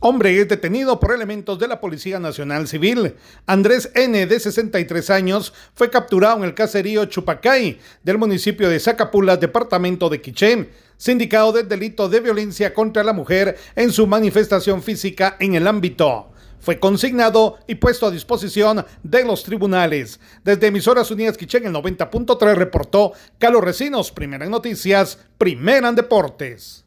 Hombre es detenido por elementos de la Policía Nacional Civil. Andrés N., de 63 años, fue capturado en el caserío Chupacay del municipio de Zacapulas, departamento de Quiché, sindicado del delito de violencia contra la mujer en su manifestación física en el ámbito. Fue consignado y puesto a disposición de los tribunales. Desde Emisoras Unidas Quiché el 90.3 reportó Carlos Recinos, primera en noticias, primera en deportes.